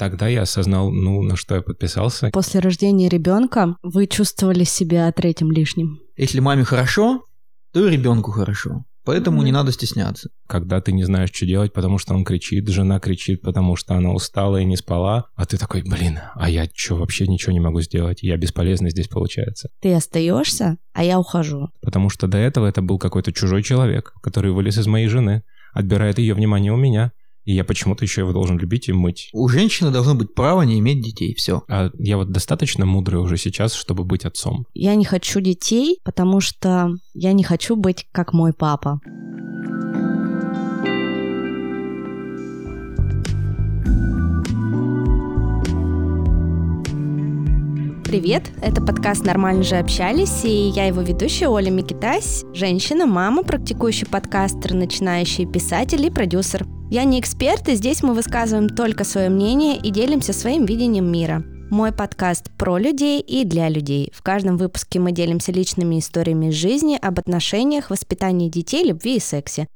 Тогда я осознал, ну, на что я подписался. После рождения ребенка вы чувствовали себя третьим лишним. Если маме хорошо, то и ребенку хорошо. Поэтому Мгм. не надо стесняться. Когда ты не знаешь, что делать, потому что он кричит, жена кричит, потому что она устала и не спала, а ты такой, блин, а я что, вообще ничего не могу сделать? Я бесполезный здесь получается. Ты остаешься, а я ухожу. Потому что до этого это был какой-то чужой человек, который вылез из моей жены, отбирает ее внимание у меня, и я почему-то еще его должен любить и мыть. У женщины должно быть право не иметь детей. Все. А я вот достаточно мудрый уже сейчас, чтобы быть отцом. Я не хочу детей, потому что я не хочу быть как мой папа. Привет, это подкаст «Нормально же общались» и я его ведущая Оля Микитась, женщина, мама, практикующий подкастер, начинающий писатель и продюсер. Я не эксперт, и здесь мы высказываем только свое мнение и делимся своим видением мира. Мой подкаст про людей и для людей. В каждом выпуске мы делимся личными историями из жизни, об отношениях, воспитании детей, любви и сексе.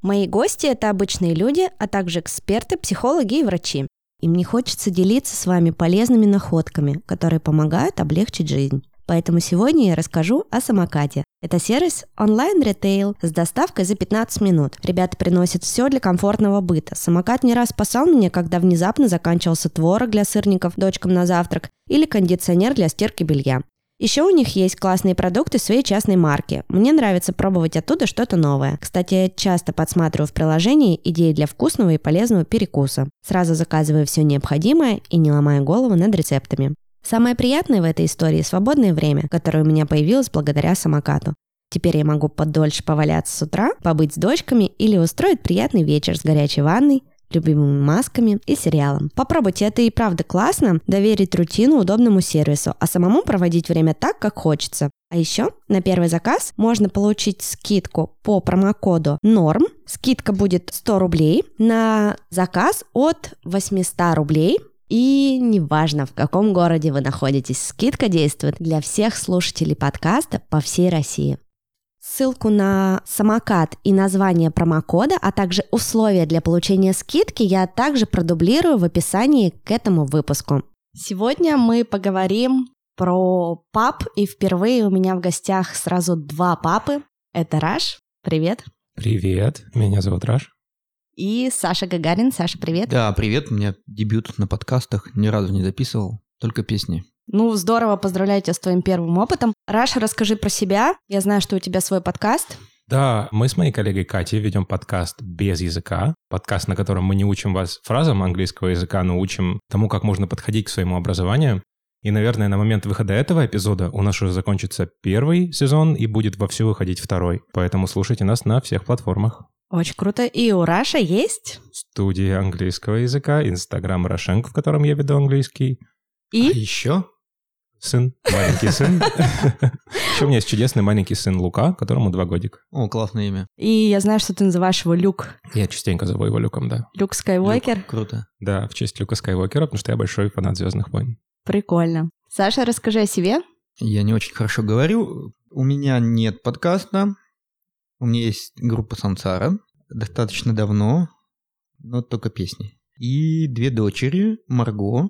Мои гости – это обычные люди, а также эксперты, психологи и врачи. И мне хочется делиться с вами полезными находками, которые помогают облегчить жизнь. Поэтому сегодня я расскажу о самокате. Это сервис онлайн-ритейл с доставкой за 15 минут. Ребята приносят все для комфортного быта. Самокат не раз спасал меня, когда внезапно заканчивался творог для сырников дочкам на завтрак или кондиционер для стирки белья. Еще у них есть классные продукты своей частной марки. Мне нравится пробовать оттуда что-то новое. Кстати, я часто подсматриваю в приложении идеи для вкусного и полезного перекуса. Сразу заказываю все необходимое и не ломаю голову над рецептами. Самое приятное в этой истории – свободное время, которое у меня появилось благодаря самокату. Теперь я могу подольше поваляться с утра, побыть с дочками или устроить приятный вечер с горячей ванной, любимыми масками и сериалом. Попробуйте, это и правда классно, доверить рутину удобному сервису, а самому проводить время так, как хочется. А еще на первый заказ можно получить скидку по промокоду NORM. Скидка будет 100 рублей на заказ от 800 рублей. И неважно, в каком городе вы находитесь, скидка действует для всех слушателей подкаста по всей России. Ссылку на самокат и название промокода, а также условия для получения скидки я также продублирую в описании к этому выпуску. Сегодня мы поговорим про пап, и впервые у меня в гостях сразу два папы. Это Раш, привет, Привет, меня зовут Раш. и Саша Гагарин. Саша, привет. Да, привет. У меня дебют на подкастах. Ни разу не записывал. Только песни. Ну, здорово, поздравляю тебя с твоим первым опытом. Раш, расскажи про себя. Я знаю, что у тебя свой подкаст. Да, мы с моей коллегой Катей ведем подкаст без языка. Подкаст, на котором мы не учим вас фразам английского языка, но учим тому, как можно подходить к своему образованию. И, наверное, на момент выхода этого эпизода у нас уже закончится первый сезон и будет вовсю выходить второй. Поэтому слушайте нас на всех платформах. Очень круто. И у Раша есть. Студия английского языка, Инстаграм Рошенко, в котором я веду английский. А И еще? Сын, маленький сын. Еще у меня есть чудесный маленький сын Лука, которому два годика. О, классное имя. И я знаю, что ты называешь его Люк. Я частенько зову его Люком, да. Люк Скайуокер. Люк. Круто. Да, в честь Люка Скайуокера, потому что я большой фанат «Звездных войн». Прикольно. Саша, расскажи о себе. Я не очень хорошо говорю. У меня нет подкаста. У меня есть группа Сансара. Достаточно давно, но только песни. И две дочери. Марго,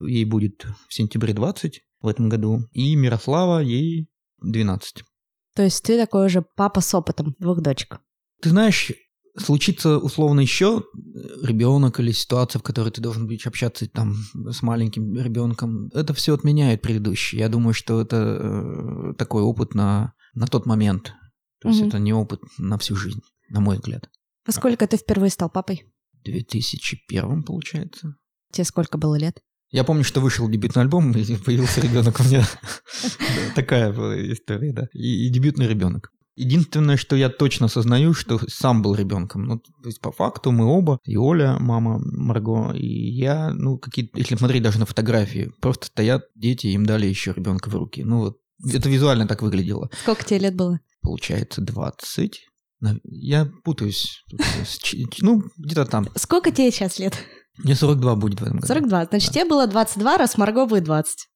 ей будет в сентябре 20 в этом году. И Мирослава, ей 12. То есть ты такой уже папа с опытом двух дочек. Ты знаешь, случится условно еще ребенок или ситуация, в которой ты должен быть общаться там с маленьким ребенком, это все отменяет предыдущий. Я думаю, что это э, такой опыт на, на тот момент. То есть Мгм. это не опыт на всю жизнь, на мой взгляд. Во сколько ты впервые стал папой? В 2001 получается. Тебе сколько было лет? Я помню, что вышел дебютный альбом, и появился ребенок у меня. Такая была история, да. И, дебютный ребенок. Единственное, что я точно осознаю, что сам был ребенком. Ну, то есть, по факту мы оба, и Оля, мама Марго, и я, ну, какие-то, если смотреть даже на фотографии, просто стоят дети, им дали еще ребенка в руки. Ну, вот, это визуально так выглядело. Сколько тебе лет было? Получается, 20. Нав- Я путаюсь. Ну, где-то там. Сколько тебе сейчас лет? Мне 42 будет в этом году. 42. Значит, тебе было 22, раз Марго будет 20.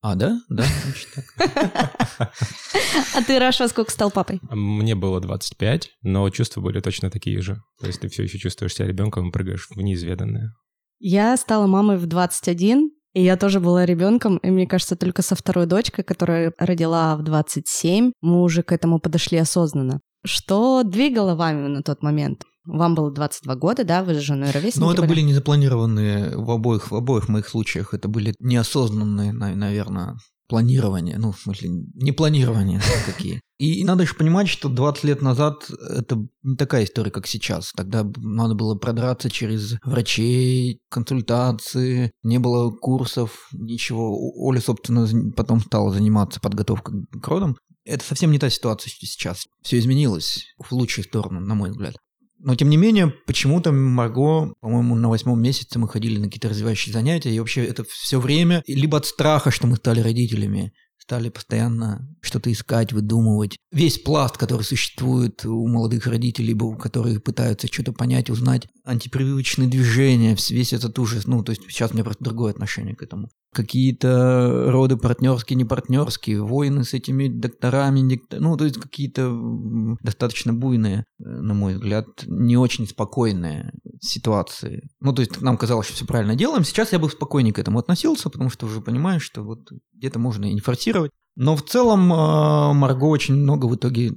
А, да? Да, значит так. А ты, Раша, сколько стал папой? Мне было 25, но чувства были точно такие же. То есть ты все еще чувствуешь себя ребенком и прыгаешь в неизведанное. Я стала мамой в 21, и я тоже была ребенком, и мне кажется, только со второй дочкой, которая родила в 27, мы уже к этому подошли осознанно. Что двигало вами на тот момент? Вам было 22 года, да, вы с женой ровесники Но это были? были незапланированные в обоих, в обоих моих случаях. Это были неосознанные, на- наверное, планирования. Ну, в смысле, не планирования такие. И, и надо еще понимать, что 20 лет назад это не такая история, как сейчас. Тогда надо было продраться через врачей, консультации, не было курсов, ничего. Оля, собственно, потом стала заниматься подготовкой к родам. Это совсем не та ситуация что сейчас. Все изменилось в лучшую сторону, на мой взгляд. Но тем не менее, почему-то Марго, по-моему, на восьмом месяце мы ходили на какие-то развивающие занятия, и вообще это все время, либо от страха, что мы стали родителями, стали постоянно что-то искать, выдумывать. Весь пласт, который существует у молодых родителей, либо которые пытаются что-то понять, узнать, антипрививочные движения, весь этот ужас. Ну, то есть сейчас у меня просто другое отношение к этому. Какие-то роды партнерские, не партнерские, войны с этими докторами, дикта- ну, то есть какие-то достаточно буйные, э, на мой взгляд, не очень спокойные ситуации. Ну, то есть нам казалось, что все правильно делаем. Сейчас я бы спокойнее к этому относился, потому что уже понимаешь, что вот где-то можно и не форсировать. Но в целом э, Марго очень много в итоге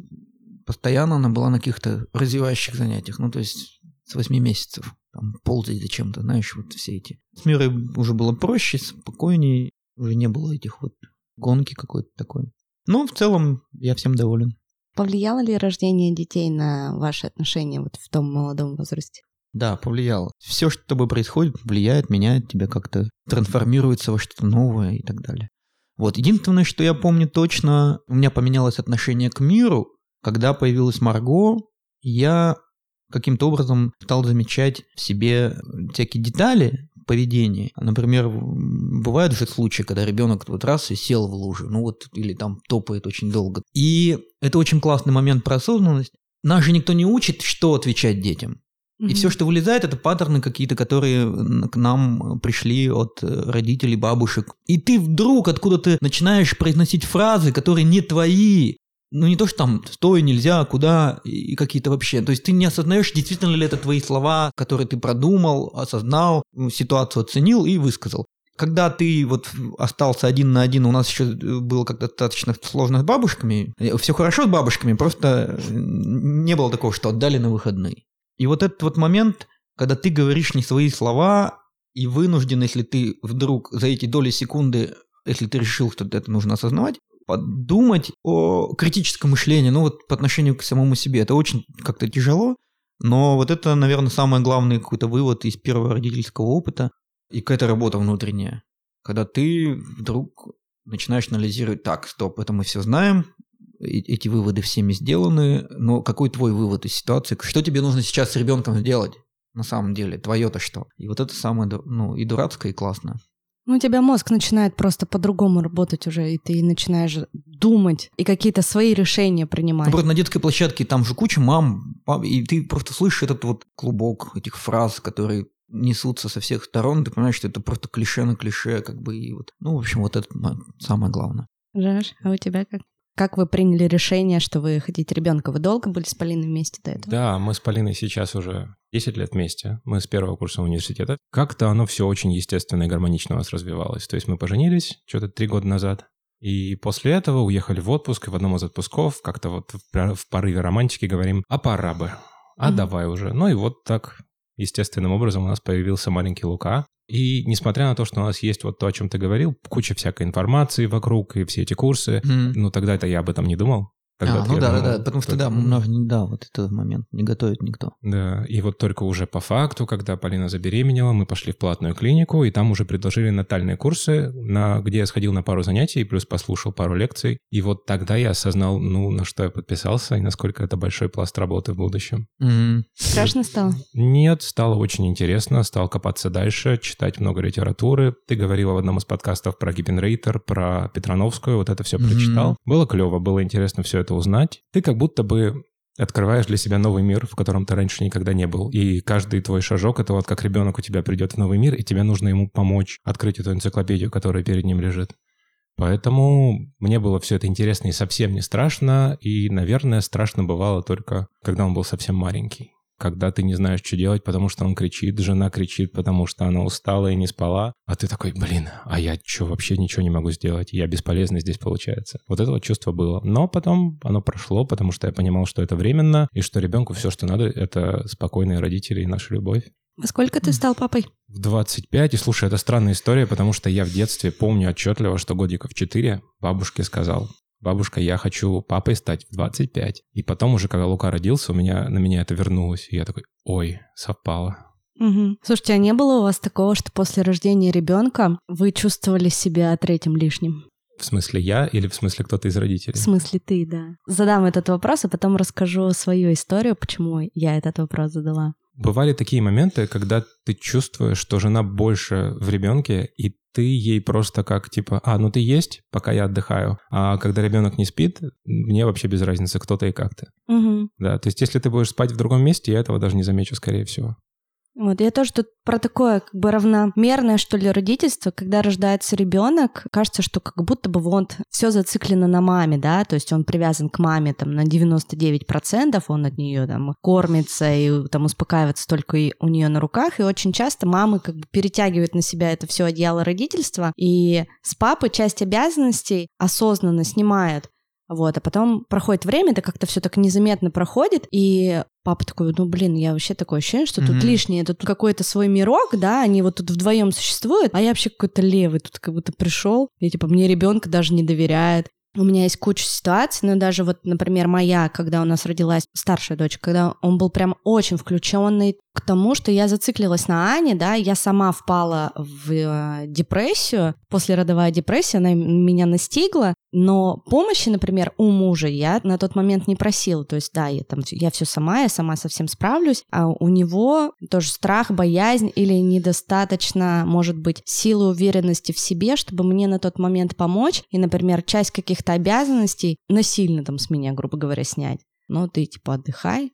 постоянно она была на каких-то развивающих занятиях. Ну, то есть с 8 месяцев. Там ползать зачем-то, знаешь, вот все эти. С Мирой уже было проще, спокойнее. Уже не было этих вот гонки какой-то такой. Но в целом я всем доволен. Повлияло ли рождение детей на ваши отношения вот в том молодом возрасте? Да, повлияло. Все, что с тобой происходит, влияет, меняет тебя как-то, трансформируется во что-то новое и так далее. Вот, единственное, что я помню точно, у меня поменялось отношение к миру, когда появилась Марго, я каким-то образом стал замечать в себе всякие детали поведения. Например, бывают же случаи, когда ребенок вот раз и сел в лужу, ну вот, или там топает очень долго. И это очень классный момент про осознанность. Нас же никто не учит, что отвечать детям. И все, что вылезает, это паттерны какие-то, которые н- к нам пришли от э, родителей, бабушек. И ты вдруг откуда-то начинаешь произносить фразы, которые не твои. Ну, не то, что там «стой», «нельзя», «куда» и какие-то вообще. То есть ты не осознаешь, действительно ли это твои слова, которые ты продумал, осознал, ситуацию оценил и высказал. Когда ты вот остался один на один, у нас еще было как-то достаточно сложно с бабушками. Все хорошо с бабушками, просто э, не было такого, что отдали на выходные. И вот этот вот момент, когда ты говоришь не свои слова, и вынужден, если ты вдруг за эти доли секунды, если ты решил, что это нужно осознавать, подумать о критическом мышлении, ну вот по отношению к самому себе. Это очень как-то тяжело, но вот это, наверное, самый главный какой-то вывод из первого родительского опыта и какая-то работа внутренняя. Когда ты вдруг начинаешь анализировать, так, стоп, это мы все знаем, эти выводы всеми сделаны, но какой твой вывод из ситуации? Что тебе нужно сейчас с ребенком сделать? На самом деле, твое-то что? И вот это самое, ну, и дурацкое, и классное. Ну, у тебя мозг начинает просто по-другому работать уже, и ты начинаешь думать и какие-то свои решения принимать. Ну, просто на детской площадке там же куча мам, пап, и ты просто слышишь этот вот клубок этих фраз, которые несутся со всех сторон, ты понимаешь, что это просто клише на клише, как бы, и вот, ну, в общем, вот это самое главное. Жаш, а у тебя как? Как вы приняли решение, что вы хотите ребенка? Вы долго были с Полиной вместе до этого? Да, мы с Полиной сейчас уже 10 лет вместе. Мы с первого курса университета. Как-то оно все очень естественно и гармонично у нас развивалось. То есть мы поженились что-то три года назад. И после этого уехали в отпуск, и в одном из отпусков как-то вот в пор- в порыве романтики говорим, а пора бы, а Мгм. давай уже. Ну и вот так естественным образом у нас появился маленький Лука. И несмотря на то, что у нас есть вот то, о чем ты говорил, куча всякой информации вокруг и все эти курсы, ну тогда это я об этом не думал. А, ну да, думал, да, да, потому что, да, да, вот этот момент не готовит никто. Да, и вот только уже по факту, когда Полина забеременела, мы пошли в платную клинику, и там уже предложили натальные курсы, на, где я сходил на пару занятий, плюс послушал пару лекций. И вот тогда я осознал, ну, на что я подписался, и насколько это большой пласт работы в будущем. Страшно стало? Нет, стало очень интересно, стал копаться дальше, читать много литературы. Ты говорила в одном из подкастов про Гиппенрейтер, про Петрановскую, вот это все прочитал. Было клево, было интересно все это узнать. Ты как будто бы открываешь для себя новый мир, в котором ты раньше никогда не был. И каждый твой шажок — это вот как ребенок у тебя придет в новый мир, и тебе нужно ему помочь открыть эту энциклопедию, которая перед ним лежит. Поэтому мне было все это интересно и совсем не страшно, и, наверное, страшно бывало только, когда он был совсем маленький. Когда ты не знаешь, что делать, потому что он кричит, жена кричит, потому что она устала и не спала, а ты такой, блин, а я что, вообще ничего не могу сделать, я бесполезный здесь получается. Вот это вот чувство было. Но потом оно прошло, потому что я понимал, что это временно, и что ребенку все, что надо, это спокойные родители и наша любовь. Во сколько ты стал папой? В 25. И слушай, это странная история, потому что я в детстве помню отчетливо, что годиков 4 бабушке сказал, бабушка, я хочу папой стать в 25. И потом уже, когда Лука родился, у меня на меня это вернулось. И я такой, ой, совпало. Угу. Слушайте, а не было у вас такого, что после рождения ребенка вы чувствовали себя третьим лишним? В смысле я или в смысле кто-то из родителей? В смысле ты, да. Задам этот вопрос, а потом расскажу свою историю, почему я этот вопрос задала. Бывали такие моменты, когда ты чувствуешь, что жена больше в ребенке, и ты ей просто как типа, а, ну ты есть, пока я отдыхаю. А когда ребенок не спит, мне вообще без разницы, кто ты и как ты. Угу. Да, то есть если ты будешь спать в другом месте, я этого даже не замечу, скорее всего. Вот, я тоже тут про такое как бы равномерное, что ли, родительство, когда рождается ребенок, кажется, что как будто бы вот все зациклено на маме, да, то есть он привязан к маме там на 99%, он от нее там кормится и там успокаивается только и у нее на руках, и очень часто мамы как бы перетягивают на себя это все одеяло родительства, и с папы часть обязанностей осознанно снимают. Вот, а потом проходит время, это как-то все так незаметно проходит, и папа такой, ну блин, я вообще такое ощущение, что mm-hmm. тут лишнее, тут какой-то свой мирок, да, они вот тут вдвоем существуют, а я вообще какой-то левый, тут как будто пришел, и типа мне ребенка даже не доверяет. У меня есть куча ситуаций, но даже вот, например, моя, когда у нас родилась старшая дочь, когда он был прям очень включенный к тому, что я зациклилась на Ане, да, я сама впала в э, депрессию, послеродовая депрессия, она меня настигла, но помощи, например, у мужа я на тот момент не просила, то есть, да, я там, я все сама, я сама совсем справлюсь, а у него тоже страх, боязнь или недостаточно, может быть, силы уверенности в себе, чтобы мне на тот момент помочь, и, например, часть каких-то обязанностей насильно там с меня, грубо говоря, снять. Ну, ты типа отдыхай,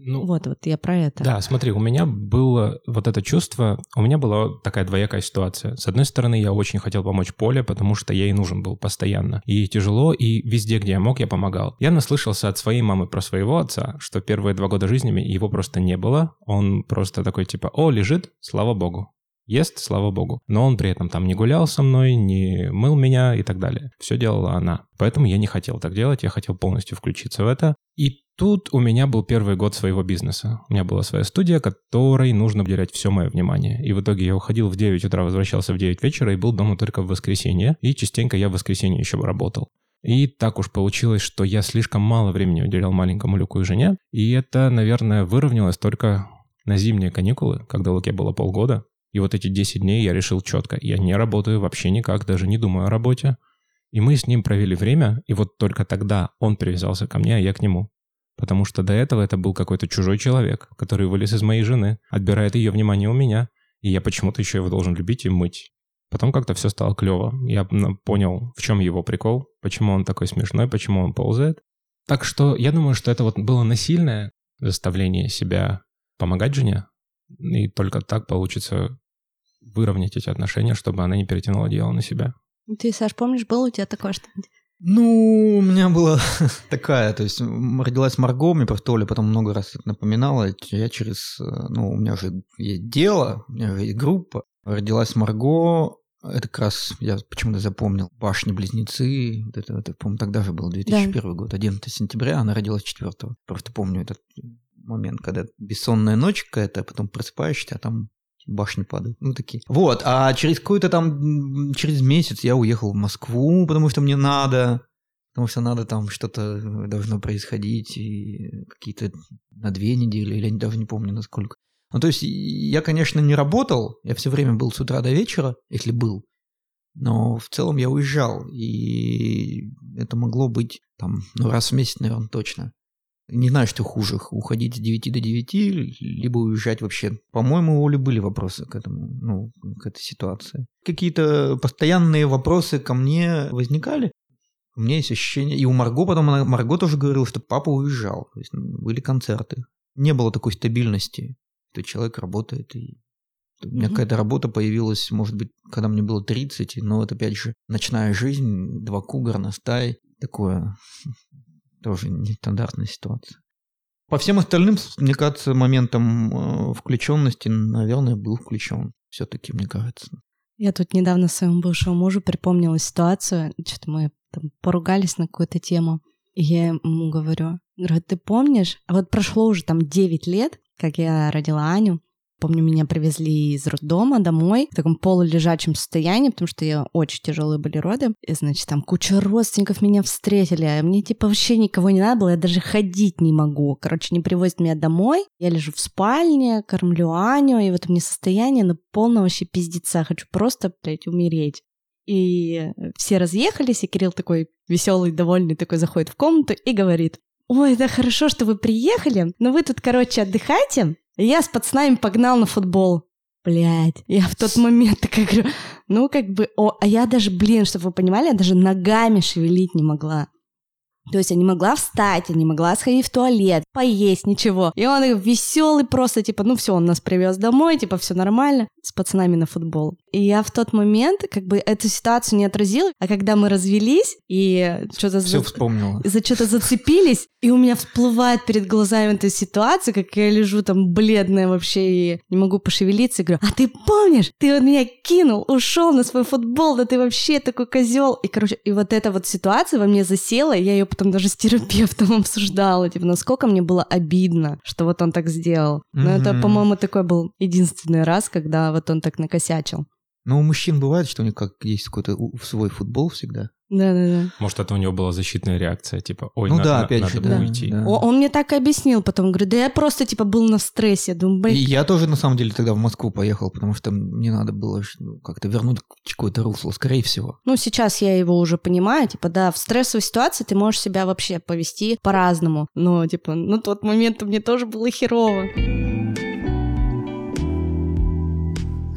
ну, вот, вот я про это. Да, смотри, у меня было вот это чувство, у меня была такая двоякая ситуация. С одной стороны, я очень хотел помочь Поле, потому что я ей нужен был постоянно. И тяжело, и везде, где я мог, я помогал. Я наслышался от своей мамы про своего отца, что первые два года жизни его просто не было. Он просто такой типа, о, лежит, слава богу ест, слава богу. Но он при этом там не гулял со мной, не мыл меня и так далее. Все делала она. Поэтому я не хотел так делать, я хотел полностью включиться в это. И тут у меня был первый год своего бизнеса. У меня была своя студия, которой нужно уделять все мое внимание. И в итоге я уходил в 9 утра, возвращался в 9 вечера и был дома только в воскресенье. И частенько я в воскресенье еще работал. И так уж получилось, что я слишком мало времени уделял маленькому Люку и жене. И это, наверное, выровнялось только на зимние каникулы, когда Луке было полгода. И вот эти 10 дней я решил четко. Я не работаю вообще никак, даже не думаю о работе. И мы с ним провели время, и вот только тогда он привязался ко мне, а я к нему. Потому что до этого это был какой-то чужой человек, который вылез из моей жены, отбирает ее внимание у меня, и я почему-то еще его должен любить и мыть. Потом как-то все стало клево. Я понял, в чем его прикол, почему он такой смешной, почему он ползает. Так что я думаю, что это вот было насильное заставление себя помогать жене, и только так получится выровнять эти отношения, чтобы она не перетянула дело на себя. Ты, Саш, помнишь, было у тебя такое что-нибудь? Ну, у меня была такая, то есть родилась Марго, мне просто Оля потом много раз это напоминала, я через, ну, у меня же есть дело, у меня же есть группа, родилась Марго, это как раз, я почему-то запомнил, башни-близнецы, это, это, по-моему, тогда же был 2001 да. год, 11 сентября, она родилась 4 Просто помню этот момент, когда бессонная ночь какая-то, а потом просыпаешься, а там башни падают. Ну, такие. Вот, а через какой-то там, через месяц я уехал в Москву, потому что мне надо, потому что надо там что-то должно происходить, и какие-то на две недели, или я даже не помню насколько. Ну, то есть я, конечно, не работал, я все время был с утра до вечера, если был, но в целом я уезжал, и это могло быть там, ну, раз в месяц, наверное, точно. Не знаю, что хуже, уходить с 9 до 9, либо уезжать вообще. По-моему, у Оли были вопросы к этому, ну, к этой ситуации. Какие-то постоянные вопросы ко мне возникали. У меня есть ощущение, и у Марго потом, Марго тоже говорила, что папа уезжал, то есть ну, были концерты. Не было такой стабильности, что человек работает, и у меня mm-hmm. какая-то работа появилась, может быть, когда мне было 30, но это, опять же, ночная жизнь, два кугара на стай, такое тоже нестандартная ситуация. По всем остальным, мне кажется, моментом э, включенности, наверное, был включен. Все-таки, мне кажется. Я тут недавно своему бывшему мужу припомнила ситуацию, что-то мы там поругались на какую-то тему, и я ему говорю, говорю, ты помнишь, а вот прошло уже там 9 лет, как я родила Аню, Помню, меня привезли из роддома домой в таком полулежачем состоянии, потому что я очень тяжелые были роды. И, значит, там куча родственников меня встретили, а мне, типа, вообще никого не надо было, я даже ходить не могу. Короче, не привозят меня домой, я лежу в спальне, кормлю Аню, и вот у меня состояние на полном вообще пиздеца. Хочу просто, блядь, умереть. И все разъехались, и Кирилл такой веселый, довольный, такой заходит в комнату и говорит, ой, да хорошо, что вы приехали, но вы тут, короче, отдыхайте, я с пацанами погнал на футбол. Блять, я в тот момент такая говорю, ну как бы, о, а я даже, блин, чтобы вы понимали, я даже ногами шевелить не могла. То есть я не могла встать, я не могла сходить в туалет, поесть, ничего. И он веселый просто, типа, ну все, он нас привез домой, типа, все нормально, с пацанами на футбол. И я в тот момент как бы эту ситуацию не отразила, а когда мы развелись и что-то... Все за... вспомнила. За что-то зацепились, и у меня всплывает перед глазами эта ситуация, как я лежу там бледная вообще и не могу пошевелиться, и говорю, а ты помнишь, ты вот меня кинул, ушел на свой футбол, да ты вообще такой козел. И, короче, и вот эта вот ситуация во мне засела, я ее потом даже с терапевтом обсуждала, типа, насколько мне было обидно, что вот он так сделал. Но mm-hmm. это, по-моему, такой был единственный раз, когда вот он так накосячил. Но у мужчин бывает, что у них как есть какой-то свой футбол всегда. Да-да-да. Может, это у него была защитная реакция, типа, ой, ну, надо, да, опять надо же, да, уйти. Да. Он мне так и объяснил потом, говорит, да я просто, типа, был на стрессе. Думаю, блин. И я тоже, на самом деле, тогда в Москву поехал, потому что мне надо было ну, как-то вернуть какое-то русло, скорее всего. Ну, сейчас я его уже понимаю, типа, да, в стрессовой ситуации ты можешь себя вообще повести по-разному. Но, типа, ну, тот момент мне тоже было херово.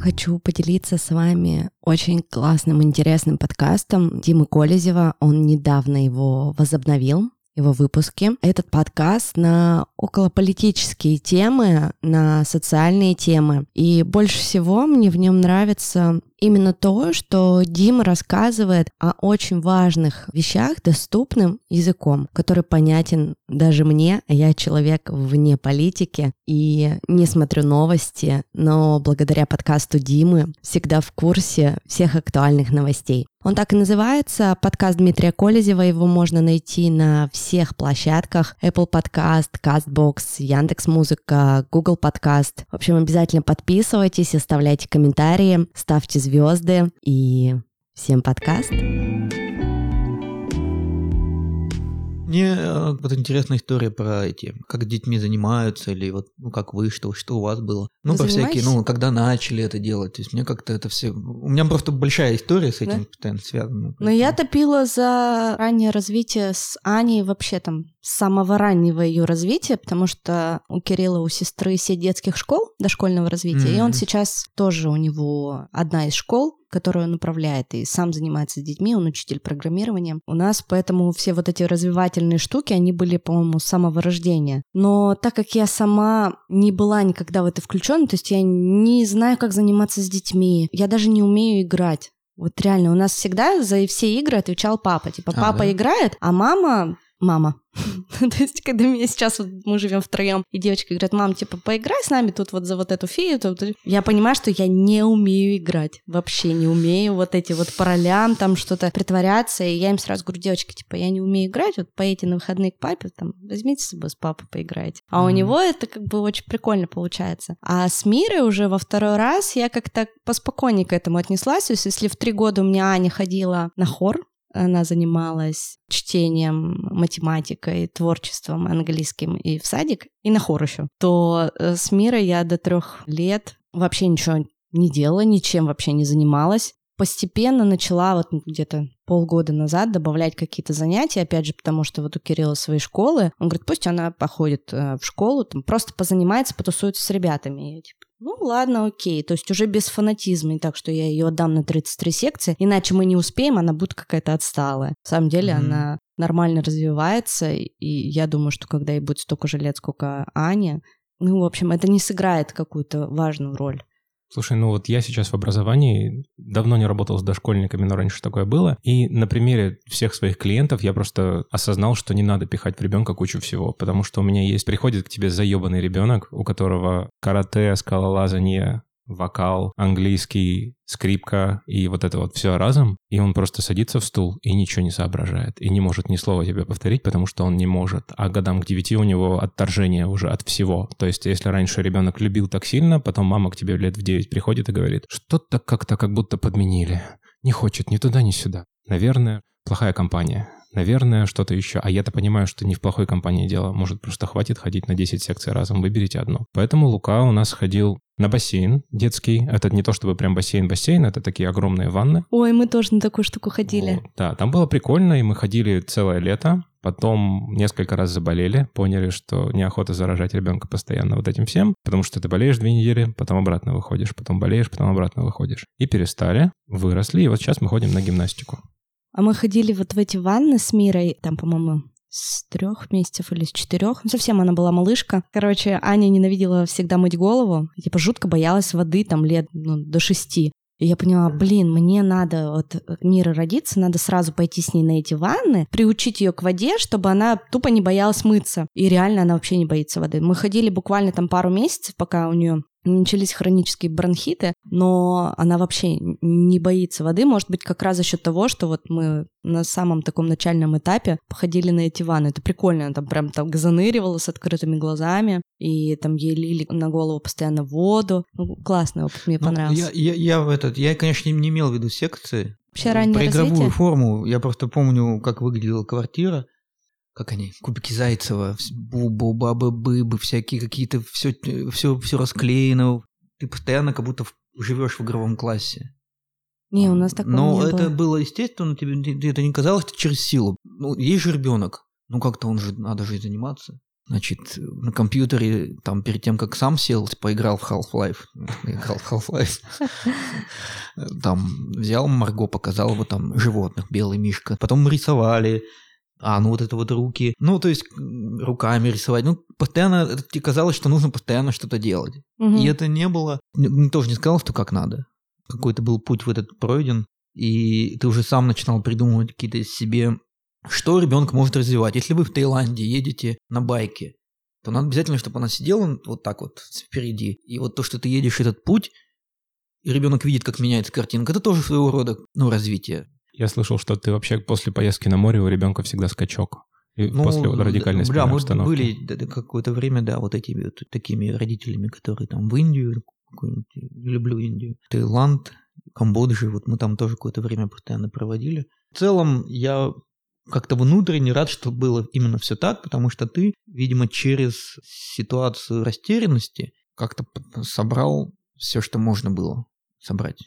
Хочу поделиться с вами очень классным, интересным подкастом Димы Колезева. Он недавно его возобновил его выпуски. Этот подкаст на околополитические темы, на социальные темы. И больше всего мне в нем нравится именно то, что Дима рассказывает о очень важных вещах доступным языком, который понятен даже мне, а я человек вне политики и не смотрю новости, но благодаря подкасту Димы всегда в курсе всех актуальных новостей. Он так и называется, подкаст Дмитрия Колезева, его можно найти на всех площадках, Apple Podcast, CastBox, Яндекс.Музыка, Google Podcast. В общем, обязательно подписывайтесь, оставляйте комментарии, ставьте звезды звезды и всем подкаст. Мне э, вот интересная история про эти, как детьми занимаются, или вот, ну, как вы, что, что у вас было. Ну, по всякие, ну, когда начали это делать. То есть мне как-то это все... У меня просто большая история с этим да? постоянно связана. Но я топила за раннее развитие с Аней вообще там с самого раннего ее развития, потому что у Кирилла, у сестры сеть детских школ дошкольного развития, mm-hmm. и он сейчас тоже у него одна из школ, которую он управляет и сам занимается с детьми, он учитель программирования. У нас поэтому все вот эти развивательные штуки, они были, по-моему, с самого рождения. Но так как я сама не была никогда в это включена, то есть я не знаю, как заниматься с детьми, я даже не умею играть. Вот реально, у нас всегда за все игры отвечал папа. Типа, а, папа да? играет, а мама мама. То есть, когда меня сейчас вот мы живем втроем, и девочка говорит, мам, типа, поиграй с нами тут вот за вот эту фею, то, я понимаю, что я не умею играть, вообще не умею вот эти вот по ролям там что-то притворяться, и я им сразу говорю, девочки, типа, я не умею играть, вот поедете на выходные к папе, там, возьмите с собой с папой поиграйте. А mm-hmm. у него это как бы очень прикольно получается. А с Мирой уже во второй раз я как-то поспокойнее к этому отнеслась, то есть если в три года у меня Аня ходила на хор, она занималась чтением, математикой, творчеством английским и в садик, и на хор еще, то э, с Мирой я до трех лет вообще ничего не делала, ничем вообще не занималась. Постепенно начала вот где-то полгода назад добавлять какие-то занятия, опять же, потому что вот у Кирилла свои школы, он говорит, пусть она походит э, в школу, там просто позанимается, потусуется с ребятами. И типа, ну ладно, окей. То есть уже без фанатизма, и так что я ее отдам на 33 секции, иначе мы не успеем, она будет какая-то отсталая. На самом деле mm-hmm. она нормально развивается, и я думаю, что когда ей будет столько же лет, сколько Аня, ну, в общем, это не сыграет какую-то важную роль. Слушай, ну вот я сейчас в образовании давно не работал с дошкольниками, но раньше такое было. И на примере всех своих клиентов я просто осознал, что не надо пихать в ребенка кучу всего, потому что у меня есть... Приходит к тебе заебанный ребенок, у которого карате, скалолазание, вокал, английский, скрипка и вот это вот все разом, и он просто садится в стул и ничего не соображает, и не может ни слова тебе повторить, потому что он не может. А годам к девяти у него отторжение уже от всего. То есть если раньше ребенок любил так сильно, потом мама к тебе лет в девять приходит и говорит, что-то как-то как будто подменили. Не хочет ни туда, ни сюда. Наверное, плохая компания наверное, что-то еще. А я-то понимаю, что не в плохой компании дело. Может, просто хватит ходить на 10 секций разом, выберите одну. Поэтому Лука у нас ходил на бассейн детский. Это не то чтобы прям бассейн-бассейн, это такие огромные ванны. Ой, мы тоже на такую штуку ходили. Вот, да, там было прикольно, и мы ходили целое лето. Потом несколько раз заболели, поняли, что неохота заражать ребенка постоянно вот этим всем, потому что ты болеешь две недели, потом обратно выходишь, потом болеешь, потом обратно выходишь. И перестали, выросли, и вот сейчас мы ходим на гимнастику. А мы ходили вот в эти ванны с Мирой, там, по-моему, с трех месяцев или с четырех. Ну, совсем она была малышка. Короче, Аня ненавидела всегда мыть голову. Типа жутко боялась воды там лет ну, до шести. И я поняла, блин, мне надо вот Мира родиться, надо сразу пойти с ней на эти ванны, приучить ее к воде, чтобы она тупо не боялась мыться. И реально она вообще не боится воды. Мы ходили буквально там пару месяцев, пока у нее начались хронические бронхиты, но она вообще не боится воды, может быть, как раз за счет того, что вот мы на самом таком начальном этапе походили на эти ванны. Это прикольно, она там прям там заныривала с открытыми глазами, и там ей лили на голову постоянно воду. Ну, классный опыт, мне ну, понравился. Я, я, я в этот, я, конечно, не имел в виду секции. Вообще раннее Про игровую развитие? форму я просто помню, как выглядела квартира как они, кубики Зайцева, бубу, бабы, быбы, всякие какие-то, все, все, все расклеено. Ты постоянно как будто живешь в игровом классе. Не, у нас такого Но не это было. было естественно, тебе это не казалось это через силу. Ну, есть же ребенок, ну как-то он же, надо же заниматься. Значит, на компьютере, там, перед тем, как сам сел, поиграл в Half-Life. Играл в Half-Life. Там взял Марго, показал его там животных, белый мишка. Потом мы рисовали, а, ну вот это вот руки, ну то есть руками рисовать, ну постоянно, казалось, что нужно постоянно что-то делать. Мгм. И это не было, тоже не сказал, что как надо. Какой-то был путь в этот пройден, и ты уже сам начинал придумывать какие-то себе, что ребенок может развивать. Если вы в Таиланде едете на байке, то надо обязательно, чтобы она сидела вот так вот впереди. И вот то, что ты едешь этот путь, и ребенок видит, как меняется картинка, это тоже своего рода ну, развитие. Я слышал, что ты вообще после поездки на море у ребенка всегда скачок. И Ну, после вот радикальной да, мы были да, какое-то время, да, вот этими вот такими родителями, которые там в Индию, люблю Индию, Таиланд, Камбоджу, вот мы там тоже какое-то время постоянно проводили. В целом, я как-то внутренне рад, что было именно все так, потому что ты, видимо, через ситуацию растерянности как-то собрал все, что можно было собрать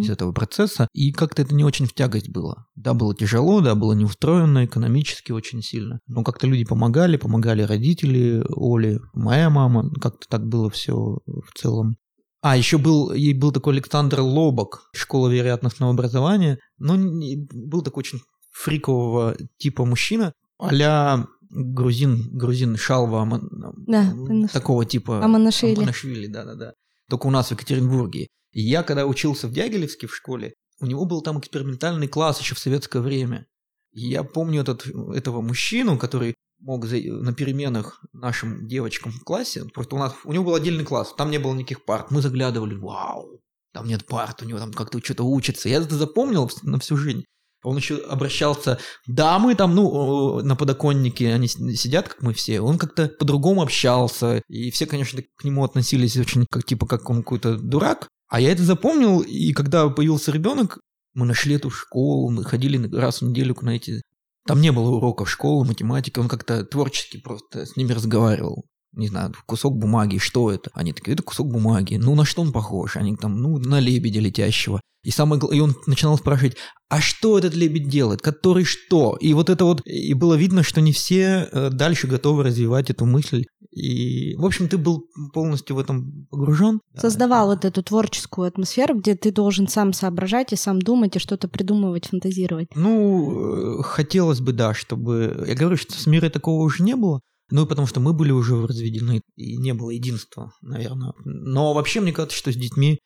Из этого процесса, и как-то это не очень в тягость было. Да, было тяжело, да, было неустроено экономически очень сильно, но как-то люди помогали, помогали родители Оли, моя мама, как-то так было все в целом. А, еще был, ей был такой Александр Лобок, школа вероятностного образования, но не- был такой очень фрикового типа мужчина, а грузин, грузин Шалва, Аман- Да, такого типа. Аманашвили. Аманашвили, да-да-да. Только у нас в Екатеринбурге. И я, когда учился в Дягилевске в школе, у него был там экспериментальный класс еще в советское время. И я помню этот, этого мужчину, который мог за- на переменах нашим девочкам в классе, просто у нас, у него был отдельный класс, там не было никаких парт, мы заглядывали, вау, там нет парт, у него там как-то что-то учится. Я это запомнил на всю жизнь. Он еще обращался, да, мы там, ну, на подоконнике, они сидят, как мы все. Он как-то по-другому общался, и все, конечно, к нему относились очень, как типа, как он какой-то дурак. А я это запомнил, и когда появился ребенок, мы нашли эту школу, мы ходили раз в неделю на эти... Там не было уроков школы, математики, он как-то творчески просто с ними разговаривал. Не знаю, кусок бумаги, что это? Они такие, это кусок бумаги. Ну, на что он похож? Они там, ну, на лебедя летящего. И, самое, и он начинал спрашивать, а что этот лебедь делает? Который что? И вот это вот, и было видно, что не все э, дальше готовы развивать эту мысль. И, в общем, ты был полностью в этом погружен. Создавал вот эту творческую атмосферу, где ты должен сам соображать и сам думать, и что-то придумывать, фантазировать. Ну, э, хотелось бы, да, чтобы... Я говорю, что с мирой такого уже не было. Ну, и потому что мы были уже разведены, и не было единства, наверное. Но вообще, мне кажется, что с детьми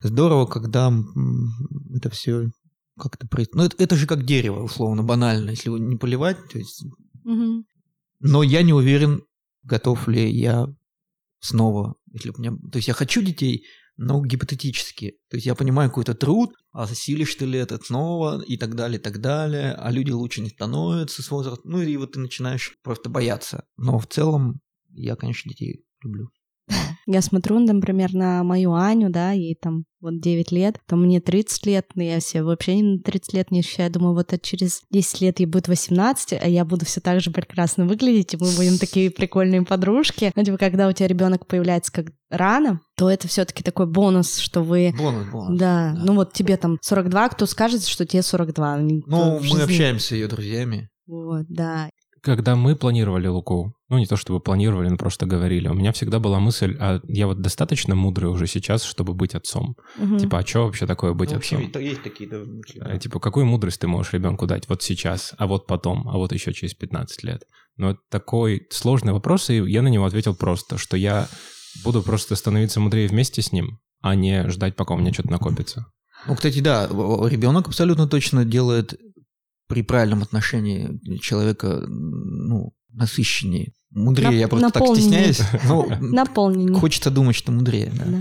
Здорово, когда это все как-то происходит. Ну, это, это же как дерево, условно, банально. Если его не поливать, то есть... Угу. Но я не уверен, готов ли я снова, если у меня... То есть я хочу детей, но гипотетически. То есть я понимаю какой-то труд, а засилишь ты ли это снова, и так далее, и так далее, а люди лучше не становятся с возрастом. Ну и вот ты начинаешь просто бояться. Но в целом я, конечно, детей люблю. Я смотрю, например, на мою Аню, да, ей там вот 9 лет, то мне 30 лет, но я себя вообще не на 30 лет не ощущаю. Думаю, вот через 10 лет ей будет 18, а я буду все так же прекрасно выглядеть, и мы будем такие прикольные подружки. Ну, типа, когда у тебя ребенок появляется как рано, то это все-таки такой бонус, что вы... Бонус, бонус. Да, да, ну вот тебе там 42, кто скажет, что тебе 42? Ну, мы жизни... общаемся с ее друзьями. Вот, да. Когда мы планировали Луку, ну не то чтобы планировали, но просто говорили, у меня всегда была мысль, а я вот достаточно мудрый уже сейчас, чтобы быть отцом. Угу. Типа, а что вообще такое быть ну, отцом? Вообще, есть такие да, мысли. Да. Э, типа, какую мудрость ты можешь ребенку дать вот сейчас, а вот потом, а вот еще через 15 лет? Но это такой сложный вопрос, и я на него ответил просто, что я буду просто становиться мудрее вместе с ним, а не ждать, пока у меня что-то накопится. Ну, кстати, да, ребенок абсолютно точно делает при правильном отношении человека, ну, насыщеннее. Мудрее, Нап- я просто так стесняюсь. Но Наполненнее. Хочется думать, что мудрее. Да. Да.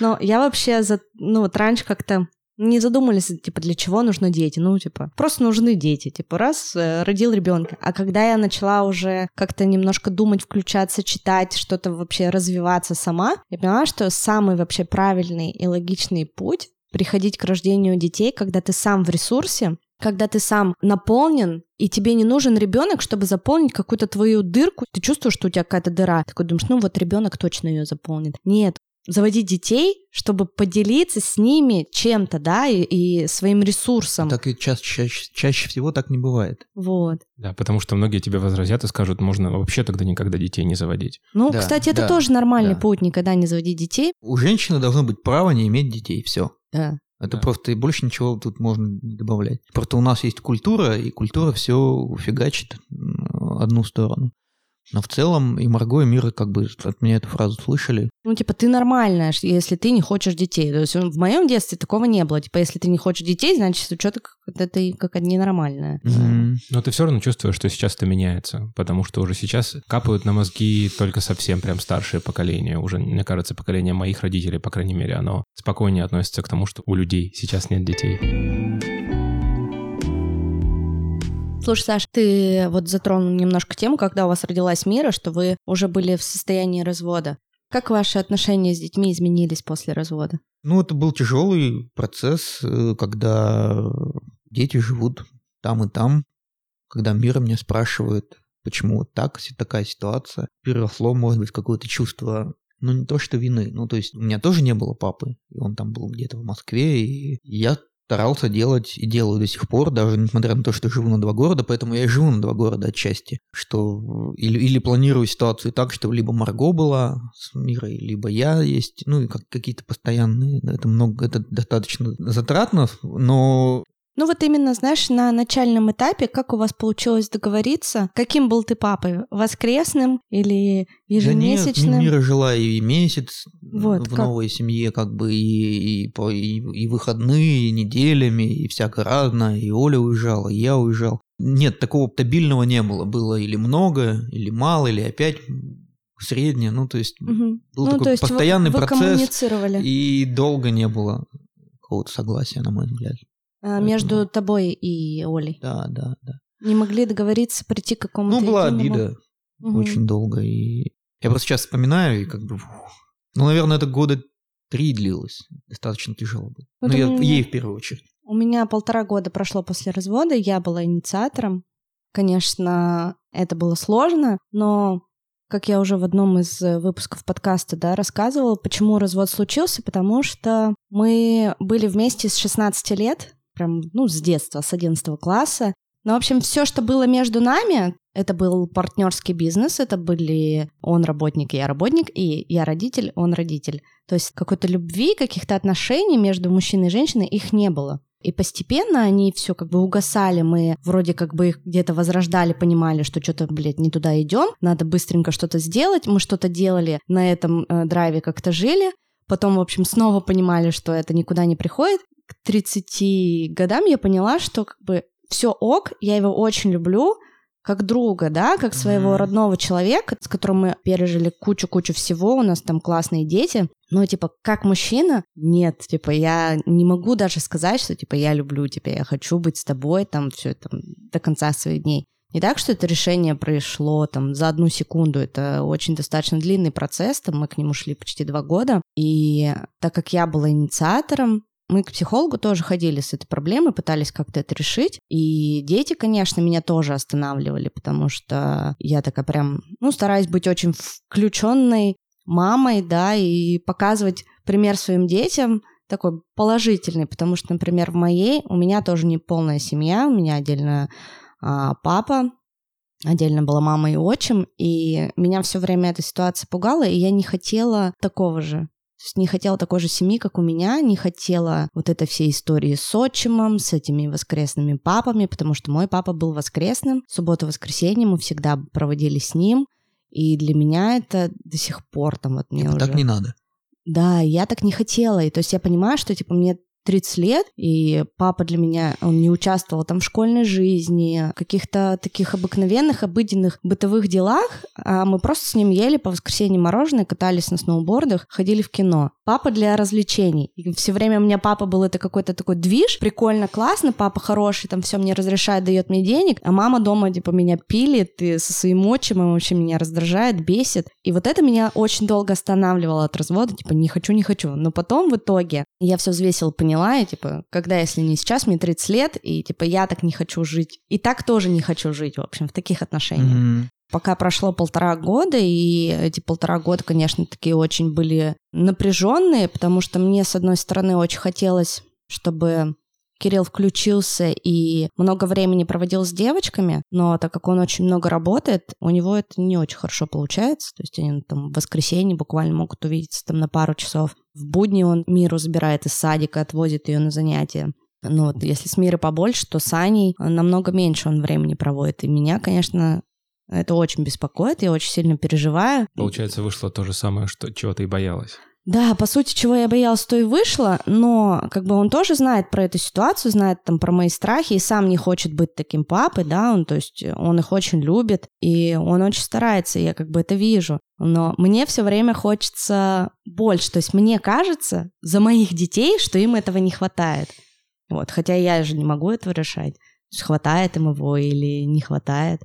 Но я вообще, за, ну вот раньше как-то не задумались, типа, для чего нужны дети. Ну, типа, просто нужны дети. Типа, раз, э, родил ребенка. А когда я начала уже как-то немножко думать, включаться, читать, что-то вообще развиваться сама, я поняла, что самый вообще правильный и логичный путь приходить к рождению детей, когда ты сам в ресурсе, когда ты сам наполнен, и тебе не нужен ребенок, чтобы заполнить какую-то твою дырку. Ты чувствуешь, что у тебя какая-то дыра. Такой думаешь, ну вот ребенок точно ее заполнит. Нет, заводить детей, чтобы поделиться с ними чем-то, да, и, и своим ресурсом. Так и ча- чаще, чаще всего так не бывает. Вот. Да, потому что многие тебе возразят и скажут, можно вообще тогда никогда детей не заводить. Ну, да, кстати, это да, тоже нормальный да. путь, никогда не заводить детей. У женщины должно быть право не иметь детей, все. Да. Это да. просто и больше ничего тут можно не добавлять. Просто у нас есть культура, и культура все фигачит одну сторону. Но в целом и Марго, и Мира как бы от меня эту фразу слышали. Ну, типа, ты нормальная, если ты не хочешь детей. То есть в моем детстве такого не было. Типа, если ты не хочешь детей, значит, что-то это ты как ненормальная. Mm-hmm. Но ты все равно чувствуешь, что сейчас это меняется. Потому что уже сейчас капают на мозги только совсем прям старшее поколение. Уже, мне кажется, поколение моих родителей, по крайней мере, оно спокойнее относится к тому, что у людей сейчас нет детей. Слушай, Саш, ты вот затронул немножко тему, когда у вас родилась Мира, что вы уже были в состоянии развода. Как ваши отношения с детьми изменились после развода? Ну, это был тяжелый процесс, э, когда дети живут там и там. Когда Мира меня спрашивает, почему вот так, такая ситуация, переросло, может быть, какое-то чувство ну, не то что вины. Ну, то есть у меня тоже не было папы, и он там был где-то в Москве, и я старался делать и делаю до сих пор, даже несмотря на то, что живу на два города, поэтому я и живу на два города отчасти, что или, или планирую ситуацию так, что либо Марго была с Мирой, либо я есть, ну и как, какие-то постоянные, это много, это достаточно затратно, но ну вот именно, знаешь, на начальном этапе, как у вас получилось договориться? Каким был ты папой? Воскресным или ежемесячным? Да нет, Мира жила и месяц вот, в как? новой семье, как бы и, и, и, и выходные, и неделями, и всякое разное. И Оля уезжала, и я уезжал. Нет, такого стабильного не было. Было или много, или мало, или опять среднее. Ну, то есть угу. был ну, такой то есть постоянный вы, вы процесс. И долго не было какого-то согласия, на мой взгляд. А, между тобой и Олей. Да, да, да. Не могли договориться прийти к какому-то Ну, была обида угу. очень долго. И я просто сейчас вспоминаю, и как бы... Ну, наверное, это года три длилось. Достаточно тяжело было. Ну, я, меня... ей в первую очередь. У меня полтора года прошло после развода, я была инициатором. Конечно, это было сложно, но как я уже в одном из э, выпусков подкаста да, рассказывала, почему развод случился, потому что мы были вместе с 16 лет, прям, ну, с детства, с 11 класса. Ну, в общем, все, что было между нами, это был партнерский бизнес, это были он работник, я работник, и я родитель, он родитель. То есть какой-то любви, каких-то отношений между мужчиной и женщиной их не было. И постепенно они все как бы угасали, мы вроде как бы их где-то возрождали, понимали, что что-то, блядь, не туда идем, надо быстренько что-то сделать. Мы что-то делали, на этом э, драйве как-то жили. Потом, в общем, снова понимали, что это никуда не приходит. К 30 годам я поняла, что как бы все ок, я его очень люблю, как друга, да, как своего mm-hmm. родного человека, с которым мы пережили кучу-кучу всего, у нас там классные дети, но, типа, как мужчина, нет, типа, я не могу даже сказать, что, типа, я люблю тебя, я хочу быть с тобой, там, все это до конца своих дней. Не так, что это решение произошло там за одну секунду, это очень достаточно длинный процесс, там мы к нему шли почти два года, и так как я была инициатором, мы к психологу тоже ходили с этой проблемой, пытались как-то это решить. И дети, конечно, меня тоже останавливали, потому что я такая прям, ну, стараюсь быть очень включенной мамой, да, и показывать пример своим детям такой положительный, потому что, например, в моей у меня тоже не полная семья, у меня отдельно а, папа, отдельно была мама и отчим, и меня все время эта ситуация пугала, и я не хотела такого же. То есть не хотела такой же семьи, как у меня, не хотела вот этой всей истории с отчимом, с этими воскресными папами, потому что мой папа был воскресным. Субботу-воскресенье мы всегда проводили с ним. И для меня это до сих пор там вот мне типа, уже... Так не надо. Да, я так не хотела. И то есть я понимаю, что типа мне 30 лет, и папа для меня, он не участвовал там в школьной жизни, каких-то таких обыкновенных, обыденных бытовых делах, а мы просто с ним ели по воскресеньям мороженое, катались на сноубордах, ходили в кино. Папа для развлечений. И все время у меня папа был это какой-то такой движ, прикольно, классно, папа хороший, там все мне разрешает, дает мне денег, а мама дома типа меня пилит и со своим отчимом вообще меня раздражает, бесит. И вот это меня очень долго останавливало от развода, типа не хочу, не хочу. Но потом в итоге я все взвесила, поняла, поняла, и, типа, когда, если не сейчас, мне 30 лет, и, типа, я так не хочу жить. И так тоже не хочу жить, в общем, в таких отношениях. Mm-hmm. Пока прошло полтора года, и эти полтора года, конечно, такие очень были напряженные, потому что мне, с одной стороны, очень хотелось, чтобы Кирилл включился и много времени проводил с девочками, но так как он очень много работает, у него это не очень хорошо получается. То есть они там в воскресенье буквально могут увидеться там на пару часов. В будни он Миру забирает из садика, отвозит ее на занятия. Ну вот, если с Мирой побольше, то с Аней намного меньше он времени проводит. И меня, конечно, это очень беспокоит, я очень сильно переживаю. Получается, вышло то же самое, что чего ты и боялась. Да, по сути, чего я боялась, то и вышло, но как бы он тоже знает про эту ситуацию, знает там про мои страхи и сам не хочет быть таким папой, да, он, то есть он их очень любит, и он очень старается, я как бы это вижу. Но мне все время хочется больше, то есть мне кажется за моих детей, что им этого не хватает. Вот, хотя я же не могу этого решать, хватает им его или не хватает.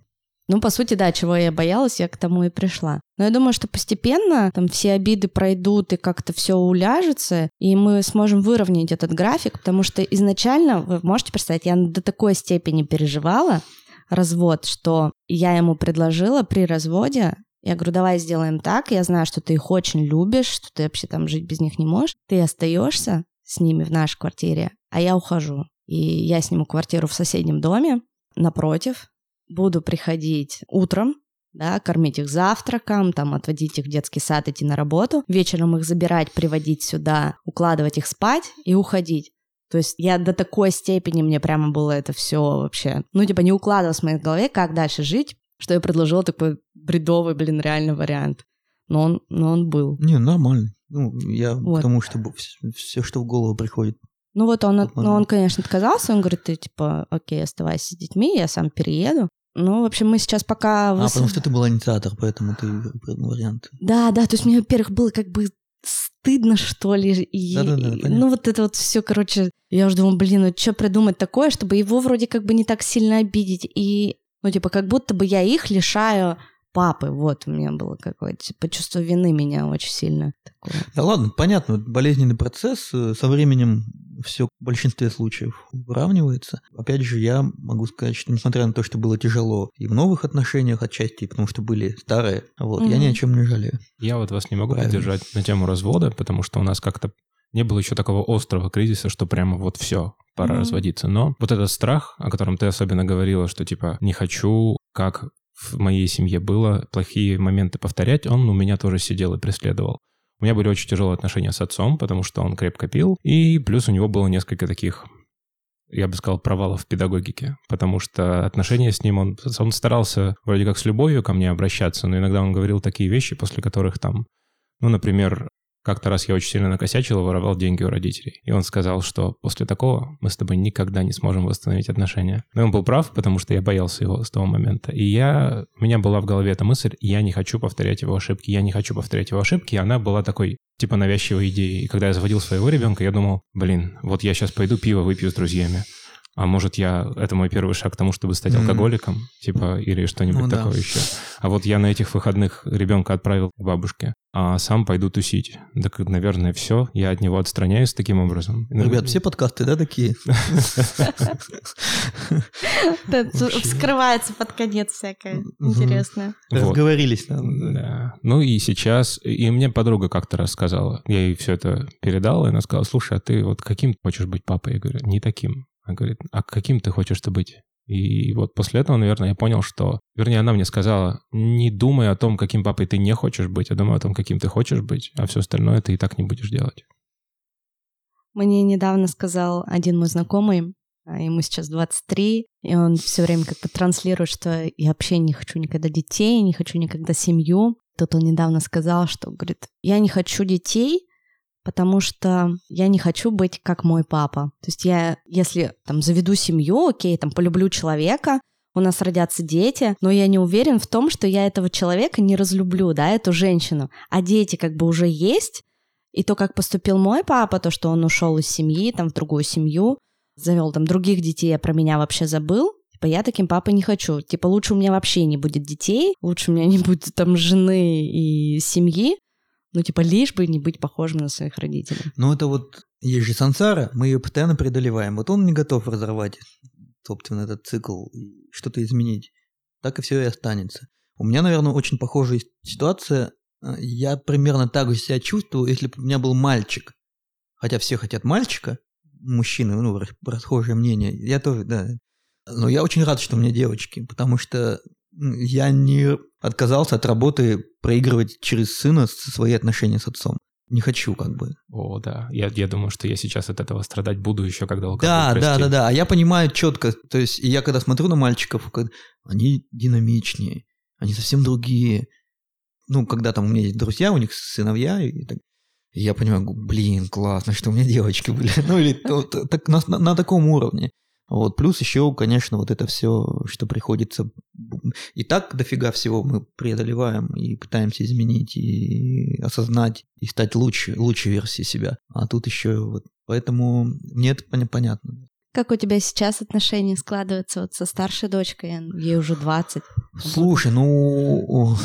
Ну, по сути, да, чего я боялась, я к тому и пришла. Но я думаю, что постепенно там все обиды пройдут и как-то все уляжется, и мы сможем выровнять этот график, потому что изначально, вы можете представить, я до такой степени переживала развод, что я ему предложила при разводе, я говорю, давай сделаем так, я знаю, что ты их очень любишь, что ты вообще там жить без них не можешь, ты остаешься с ними в нашей квартире, а я ухожу. И я сниму квартиру в соседнем доме, напротив, буду приходить утром, да, кормить их завтраком, там, отводить их в детский сад, идти на работу, вечером их забирать, приводить сюда, укладывать их спать и уходить. То есть я до такой степени мне прямо было это все вообще, ну, типа, не укладывалось в моей голове, как дальше жить, что я предложила такой бредовый, блин, реальный вариант. Но он, но он был. Не, нормально. Ну, я вот. потому что все, все, что в голову приходит, ну вот он, ну, он, конечно, отказался, он говорит, ты типа, окей, оставайся с детьми, я сам перееду. Ну, в общем, мы сейчас пока... А, потому что ты был инициатор, поэтому ты вариант. Да, да, то есть мне, во-первых, было как бы стыдно, что ли. И, Да-да-да, ну, вот это вот все, короче, я уже думаю, блин, ну что придумать такое, чтобы его вроде как бы не так сильно обидеть. И, ну, типа, как будто бы я их лишаю папы. Вот у меня было какое-то типа, чувство вины меня очень сильно. Такое. Да ладно, понятно, болезненный процесс. Э, со временем все в большинстве случаев выравнивается. Опять же, я могу сказать, что несмотря на то, что было тяжело и в новых отношениях отчасти, потому что были старые, вот, mm-hmm. я ни о чем не жалею. Я вот вас не могу Правильно. поддержать на тему развода, потому что у нас как-то не было еще такого острого кризиса, что прямо вот все, пора mm-hmm. разводиться. Но вот этот страх, о котором ты особенно говорила, что типа не хочу, как в моей семье было, плохие моменты повторять, он у меня тоже сидел и преследовал. У меня были очень тяжелые отношения с отцом, потому что он крепко пил, и плюс у него было несколько таких я бы сказал, провалов в педагогике, потому что отношения с ним, он, он старался вроде как с любовью ко мне обращаться, но иногда он говорил такие вещи, после которых там, ну, например, Как-то раз я очень сильно накосячил и воровал деньги у родителей. И он сказал, что после такого мы с тобой никогда не сможем восстановить отношения. Но он был прав, потому что я боялся его с того момента. И я... У меня была в голове эта мысль, я не хочу повторять его ошибки, я не хочу повторять его ошибки. И она была такой типа навязчивой идеей. И когда я заводил своего ребенка, я думал, блин, вот я сейчас пойду пиво выпью с друзьями а может я, это мой первый шаг к тому, чтобы стать mm-hmm. алкоголиком, типа, или что-нибудь ну, такое да. еще. А вот я на этих выходных ребенка отправил к бабушке, а сам пойду тусить. Так, наверное, все, я от него отстраняюсь таким образом. Ребят, все подкасты, да, такие? Вскрывается под конец всякое интересное. Разговорились. Да. Ну и сейчас, и мне подруга как-то рассказала, я ей все это передал, и она сказала, слушай, а ты вот каким хочешь быть папой? Я говорю, не таким. Она говорит, а каким ты хочешь ты быть? И вот после этого, наверное, я понял, что... Вернее, она мне сказала, не думай о том, каким папой ты не хочешь быть, а думай о том, каким ты хочешь быть, а все остальное ты и так не будешь делать. Мне недавно сказал один мой знакомый, а, ему сейчас 23, и он все время как бы транслирует, что я вообще не хочу никогда детей, не хочу никогда семью. Тут он недавно сказал, что, говорит, я не хочу детей, потому что я не хочу быть как мой папа. То есть я, если там заведу семью, окей, там полюблю человека, у нас родятся дети, но я не уверен в том, что я этого человека не разлюблю, да, эту женщину. А дети как бы уже есть, и то, как поступил мой папа, то, что он ушел из семьи, там, в другую семью, завел там других детей, я про меня вообще забыл, Типа, я таким папой не хочу. Типа, лучше у меня вообще не будет детей, лучше у меня не будет там жены и семьи, ну, типа, лишь бы не быть похожим на своих родителей. Ну, это вот есть же сансара, мы ее постоянно преодолеваем. Вот он не готов разорвать, собственно, этот цикл и что-то изменить. Так и все и останется. У меня, наверное, очень похожая ситуация. Я примерно так же себя чувствую, если бы у меня был мальчик. Хотя все хотят мальчика, мужчины, ну, расхожее мнение. Я тоже, да. Но я очень рад, что у меня девочки, потому что я не отказался от работы проигрывать через сына свои отношения с отцом. Не хочу, как бы. О, да. Я, я думаю, что я сейчас от этого страдать буду еще, когда Да, да, да, да. А я понимаю четко. То есть, я когда смотрю на мальчиков, они динамичнее, они совсем другие. Ну, когда там у меня есть друзья, у них сыновья, и так, я понимаю, блин, классно, что у меня девочки были. Ну, или так, на, на, на таком уровне. Вот, плюс еще, конечно, вот это все, что приходится... И так дофига всего мы преодолеваем и пытаемся изменить, и осознать, и стать лучше, лучшей версией себя. А тут еще вот... Поэтому мне это понятно. Как у тебя сейчас отношения складываются вот со старшей дочкой? Ей уже 20. Слушай, ну...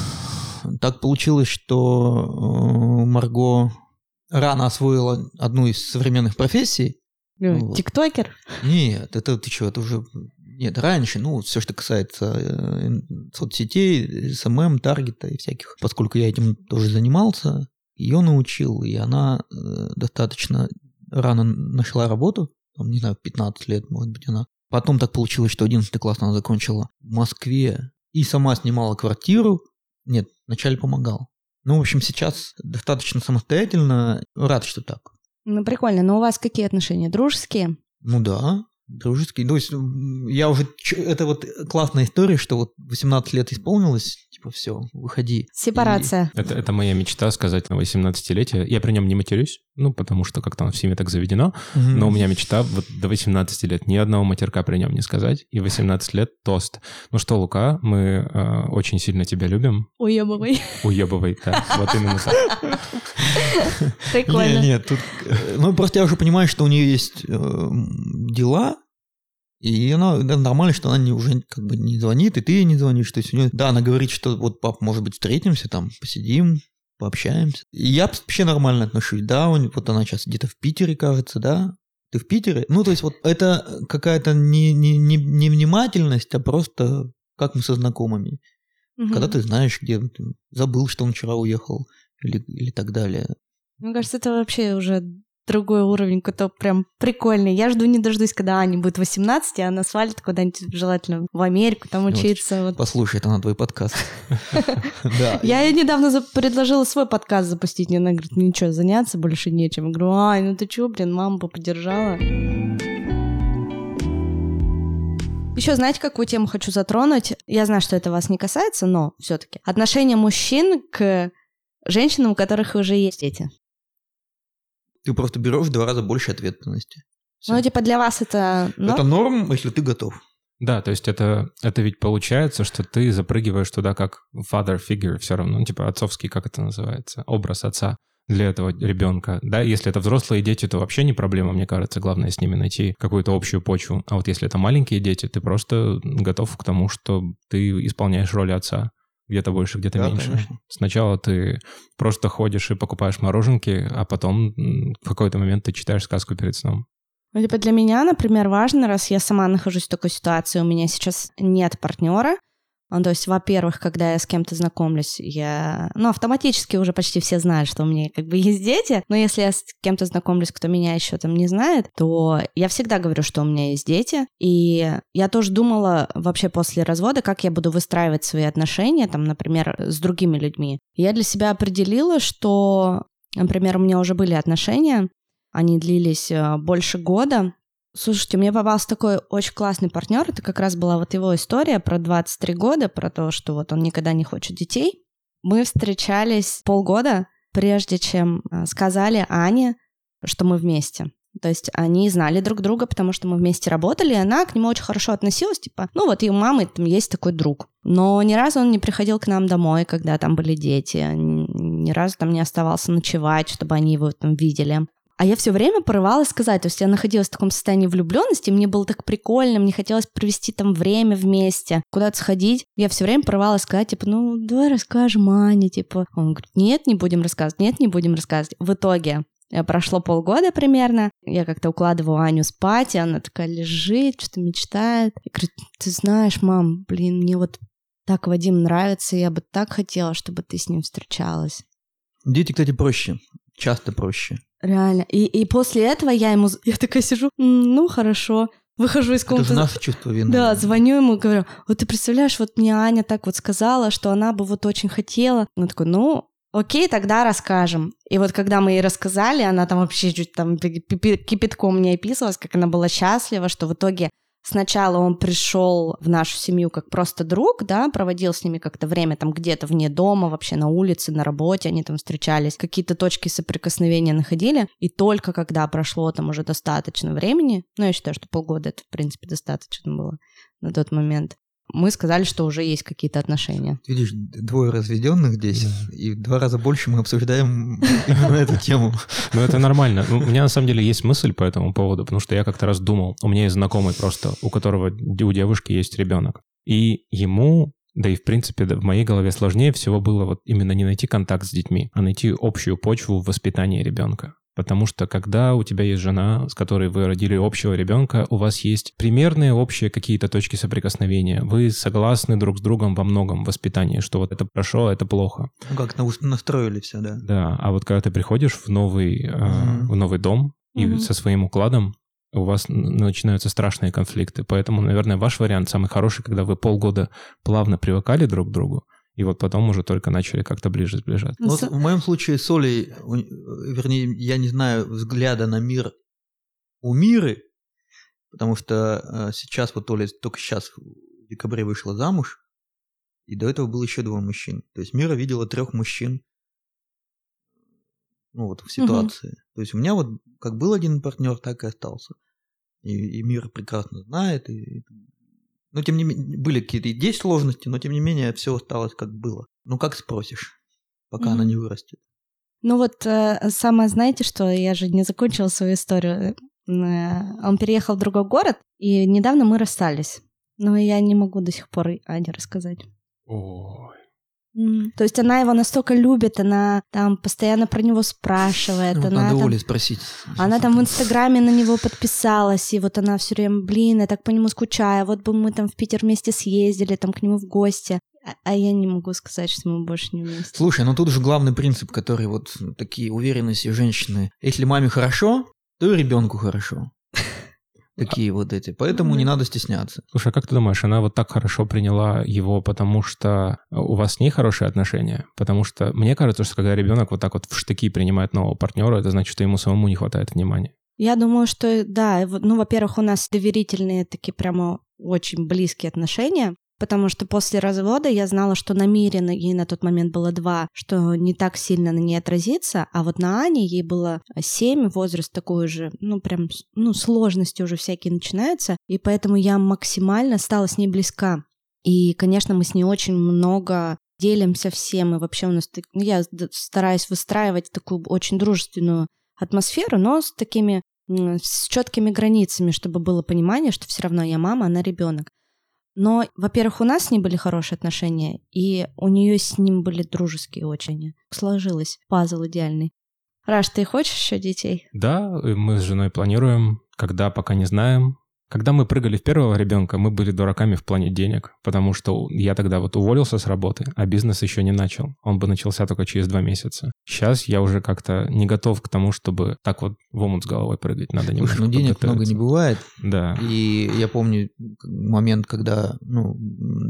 Так получилось, что э, Марго рано освоила одну из современных профессий, ну, Тиктокер? Нет, это ты что, это уже... Нет, раньше, ну, все, что касается э, соцсетей, SMM, таргета и всяких. Поскольку я этим тоже занимался, ее научил, и она э, достаточно рано нашла работу, там, не знаю, 15 лет, может быть, она. Потом так получилось, что 11 класс она закончила в Москве и сама снимала квартиру. Нет, вначале помогал. Ну, в общем, сейчас достаточно самостоятельно. Рад, что так. Ну, прикольно. Но у вас какие отношения? Дружеские? Ну да, дружеские. То есть я уже... Это вот классная история, что вот 18 лет исполнилось, типа, все, выходи. Сепарация. И... Это, это моя мечта сказать на 18-летие. Я при нем не матерюсь, ну, потому что как-то в семье так заведено, угу. но у меня мечта вот до 18 лет ни одного матерка при нем не сказать, и 18 лет тост. Ну что, Лука, мы э, очень сильно тебя любим. Уебывай. Уебывай, да, вот именно так. Прикольно. Нет, нет, тут... Ну, просто я уже понимаю, что у нее есть э, дела, и она нормально, что она не, уже как бы не звонит, и ты ей не звонишь. То есть у нее, да, она говорит, что вот пап, может быть, встретимся, там, посидим, пообщаемся. И я вообще нормально отношусь, да, вот она сейчас где-то в Питере, кажется, да, ты в Питере? Ну, то есть вот это какая-то не, не, не, не внимательность, а просто как мы со знакомыми. Угу. Когда ты знаешь, где ты забыл, что он вчера уехал или, или так далее. Мне кажется, это вообще уже другой уровень, какой-то прям прикольный. Я жду не дождусь, когда Аня будет 18, и она свалит куда-нибудь желательно в Америку, там учиться. Вот. Послушай, это на твой подкаст. Я недавно предложила свой подкаст запустить, она говорит, ничего, заняться больше нечем. Я говорю, ай, ну ты чё, блин, мама бы поддержала. Еще знаете, какую тему хочу затронуть? Я знаю, что это вас не касается, но все-таки отношение мужчин к женщинам, у которых уже есть дети. Ты просто берешь в два раза больше ответственности. Всё. Ну, типа для вас это... норм? Это норм, если ты готов. Да, то есть это, это ведь получается, что ты запрыгиваешь туда как father figure все равно, ну, типа отцовский, как это называется, образ отца для этого ребенка. Да, если это взрослые дети, то вообще не проблема, мне кажется. Главное с ними найти какую-то общую почву. А вот если это маленькие дети, ты просто готов к тому, что ты исполняешь роль отца. Где-то больше, где-то Да, меньше. конечно. Сначала ты просто ходишь и покупаешь мороженки, а потом в какой-то момент ты читаешь сказку перед сном. Ну, типа для меня, например, важно, раз я сама нахожусь в такой ситуации, у меня сейчас нет партнера. Ну, то есть, во-первых, когда я с кем-то знакомлюсь, я... Ну, автоматически уже почти все знают, что у меня как бы есть дети. Но если я с кем-то знакомлюсь, кто меня еще там не знает, то я всегда говорю, что у меня есть дети. И я тоже думала вообще после развода, как я буду выстраивать свои отношения, там, например, с другими людьми. Я для себя определила, что, например, у меня уже были отношения, они длились э, больше года. Слушайте, мне попался такой очень классный партнер. Это как раз была вот его история про 23 года, про то, что вот он никогда не хочет детей. Мы встречались полгода, прежде чем э, сказали Ане, что мы вместе. То есть они знали друг друга, потому что мы вместе работали, и она к нему очень хорошо относилась, типа, ну вот у мамы там есть такой друг. Но ни разу он не приходил к нам домой, когда там были дети, ни разу там не оставался ночевать, чтобы они его там видели. А я все время порывалась сказать, то есть я находилась в таком состоянии влюбленности, мне было так прикольно, мне хотелось провести там время вместе, куда-то сходить. Я все время порывалась сказать, типа, ну, давай расскажем Ане, типа. Он говорит, нет, не будем рассказывать, нет, не будем рассказывать. В итоге э, прошло полгода примерно, я как-то укладываю Аню спать, и она такая лежит, что-то мечтает. И говорит, ты знаешь, мам, блин, мне вот так Вадим нравится, я бы так хотела, чтобы ты с ним встречалась. Дети, кстати, проще. Часто проще. Реально. И, и после этого я ему... Я такая сижу, «М, ну, хорошо. Выхожу из Это же комнаты. наше чувство вины. Да, звоню ему, говорю, вот ты представляешь, вот мне Аня так вот сказала, что она бы вот очень хотела. Он такой, ну, окей, тогда расскажем. И вот когда мы ей рассказали, она там вообще чуть там кипятком не описывалась, как она была счастлива, что в итоге Сначала он пришел в нашу семью как просто друг, да, проводил с ними как-то время там где-то вне дома, вообще на улице, на работе, они там встречались, какие-то точки соприкосновения находили, и только когда прошло там уже достаточно времени, ну, я считаю, что полгода это, в принципе, достаточно было на тот момент, мы сказали, что уже есть какие-то отношения. Видишь, двое разведенных здесь, и в два раза больше мы обсуждаем именно эту тему. Ну, это нормально. Ну, У меня на самом деле есть мысль по этому поводу, потому что я как-то раз думал, у меня есть знакомый просто, у которого у девушки есть ребенок. И ему, да и в принципе да, в моей голове сложнее всего было вот именно не найти контакт с детьми, а найти общую почву в воспитании ребенка. Потому что когда у тебя есть жена, с которой вы родили общего ребенка, у вас есть примерные общие какие-то точки соприкосновения. Вы согласны друг с другом во многом в воспитании, что вот это хорошо, а это плохо. Ну как, на- настроили все, да. Да, а вот когда ты приходишь в новый, э, Мгм. в новый дом и Мгм. со своим укладом, у вас начинаются страшные конфликты. Поэтому, наверное, ваш вариант самый хороший, когда вы полгода плавно привыкали друг к другу, и вот потом уже только начали как-то ближе сближаться. Ну, Вот с- в моем случае с Олей, у- вернее, я не знаю взгляда на мир у Миры, потому что э, сейчас вот Оля только сейчас в декабре вышла замуж, и до этого было еще двое мужчин. То есть Мира видела трех мужчин ну вот в ситуации. То есть у меня вот как был один партнер, так и остался. И, и Мира прекрасно знает. И, но тем не менее, были какие-то и есть сложности, но тем не менее все осталось как было. Ну как спросишь, пока она Мгм. не вырастет. Ну вот э, самое, знаете, что я же не закончила свою историю. Э, Он переехал в другой город, и недавно мы расстались. Но я не могу до сих пор Ане рассказать. Ой. М, То есть она его настолько любит, она там постоянно про него спрашивает, Ну, вот она надо там, Оле спросить. она там в Инстаграме на него подписалась, и вот она все время, блин, я так по нему скучаю, вот бы мы там в Питер вместе съездили, там к нему в гости. А, а я не могу сказать, что мы больше не вместе. Слушай, ну тут же главный принцип, который вот такие уверенности женщины. Если маме хорошо, то и ребенку хорошо. Такие вот эти. Поэтому не надо стесняться. Слушай, а как ты думаешь, она вот так хорошо приняла его, потому что у вас с ней хорошие отношения? Потому что мне кажется, что когда ребенок вот так вот в штыки принимает нового партнера, это значит, что ему самому не хватает внимания. Я думаю, что да, ну, во-первых, у нас доверительные такие прямо очень близкие отношения. Потому что после развода я знала, что намеренно ей на тот момент было два, что не так сильно на ней отразится, а вот на Ане ей было семь, возраст такой же, ну прям, ну сложности уже всякие начинаются, и поэтому я максимально стала с ней близка. И, конечно, мы с ней очень много делимся всем, и вообще у нас, ну, я стараюсь выстраивать такую очень дружественную атмосферу, но с такими, с четкими границами, чтобы было понимание, что все равно я мама, она ребенок. Но, во-первых, у нас с ней были хорошие отношения, и у нее с ним были дружеские очень. Сложилось. Пазл идеальный. Раш, ты хочешь еще детей? Да, мы с женой планируем, когда пока не знаем. Когда мы прыгали в первого ребенка, мы были дураками в плане денег, потому что я тогда вот уволился с работы, а бизнес еще не начал. Он бы начался только через два месяца. Сейчас я уже как-то не готов к тому, чтобы так вот в омут с головой прыгать. Надо немножко Ну, денег много не бывает. Да. И я помню момент, когда, ну,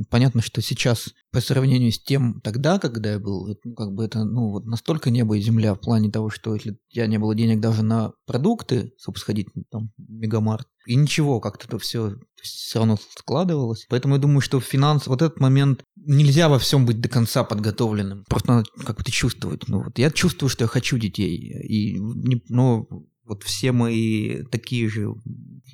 понятно, что сейчас по сравнению с тем тогда, когда я был, ну, как бы это, ну, вот настолько небо и земля в плане того, что если у тебя не было денег даже на продукты, чтобы сходить там в Мегамарт, и ничего, как-то это все все равно складывалось. Поэтому я думаю, что финанс, вот этот момент, нельзя во всем быть до конца подготовленным. Просто надо как-то чувствовать. Ну, вот я чувствую, что я хочу детей. И, ну, вот все мои такие же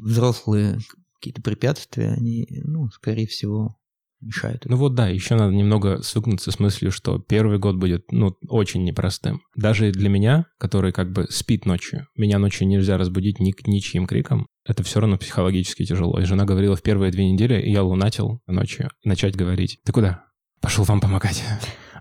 взрослые какие-то препятствия, они, ну, скорее всего, мешают. Ну вот да, еще надо немного свыкнуться с мыслью, что первый год будет, ну, очень непростым. Даже для меня, который как бы спит ночью, меня ночью нельзя разбудить ни, ничьим криком, это все равно психологически тяжело. И жена говорила в первые две недели, и я лунатил ночью, начать говорить, ты куда? Пошел вам помогать.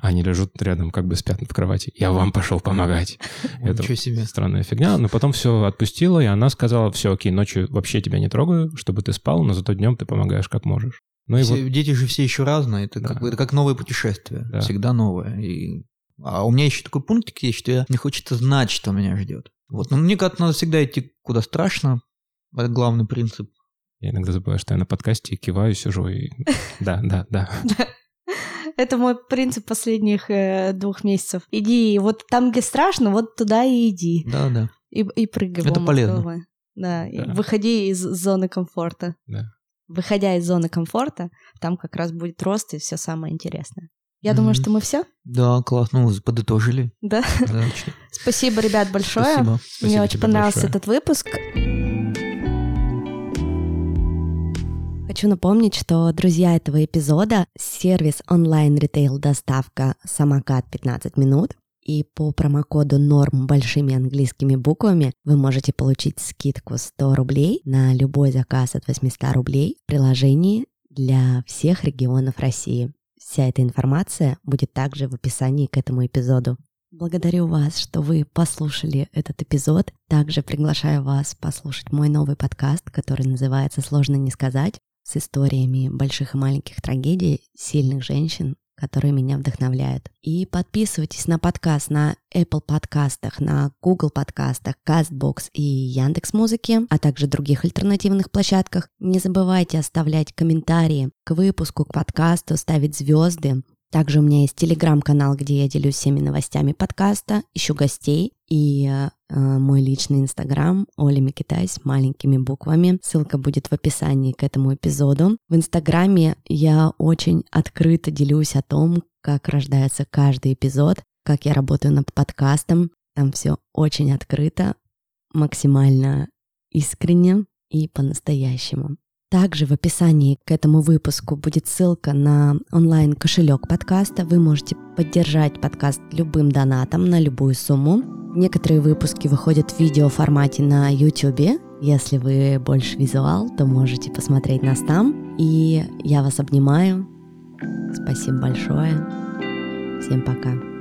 Они лежат рядом, как бы спят в кровати. Я вам пошел помогать. Это себе. странная фигня. Но потом все отпустила, и она сказала, все, окей, ночью вообще тебя не трогаю, чтобы ты спал, но зато днем ты помогаешь как можешь. Ну, все, вот... Дети же все еще разные, это, да. как, бы, это как новое путешествие, да. всегда новое. И... А у меня еще такой пунктик есть, что я, мне хочется знать, что меня ждет. Вот. Но мне как-то надо всегда идти куда страшно, это главный принцип. Я иногда забываю, что я на подкасте киваю, сижу и... Да, да, да. Это мой принцип последних э, двух месяцев. Иди, вот там, где страшно, вот туда и иди. Да, да. И, и прыгай. Это полезно. Да, да. выходи из зоны комфорта. Да выходя из зоны комфорта, там как раз будет рост и все самое интересное. Я mm-hmm. думаю, что мы все. Да, классно, ну, подытожили. Да. Спасибо, ребят, большое. Спасибо. Мне очень понравился этот выпуск. Хочу напомнить, что друзья этого эпизода — сервис онлайн-ритейл-доставка «Самокат 15 минут», и по промокоду норм большими английскими буквами вы можете получить скидку 100 рублей на любой заказ от 800 рублей в приложении для всех регионов России. Вся эта информация будет также в описании к этому эпизоду. Благодарю вас, что вы послушали этот эпизод. Также приглашаю вас послушать мой новый подкаст, который называется «Сложно не сказать», с историями больших и маленьких трагедий сильных женщин, которые меня вдохновляют. И подписывайтесь на подкаст на Apple подкастах, на Google подкастах, CastBox и Яндекс Музыки, а также других альтернативных площадках. Не забывайте оставлять комментарии к выпуску, к подкасту, ставить звезды. Также у меня есть телеграм-канал, где я делюсь всеми новостями подкаста, ищу гостей и э, мой личный инстаграм Оля Микитай с маленькими буквами. Ссылка будет в описании к этому эпизоду. В инстаграме я очень открыто делюсь о том, как рождается каждый эпизод, как я работаю над подкастом. Там все очень открыто, максимально искренне и по-настоящему. Также в описании к этому выпуску будет ссылка на онлайн-кошелек подкаста. Вы можете поддержать подкаст любым донатом на любую сумму. Некоторые выпуски выходят в видеоформате на YouTube. Если вы больше визуал, то можете посмотреть нас там. И я вас обнимаю. Спасибо большое. Всем пока.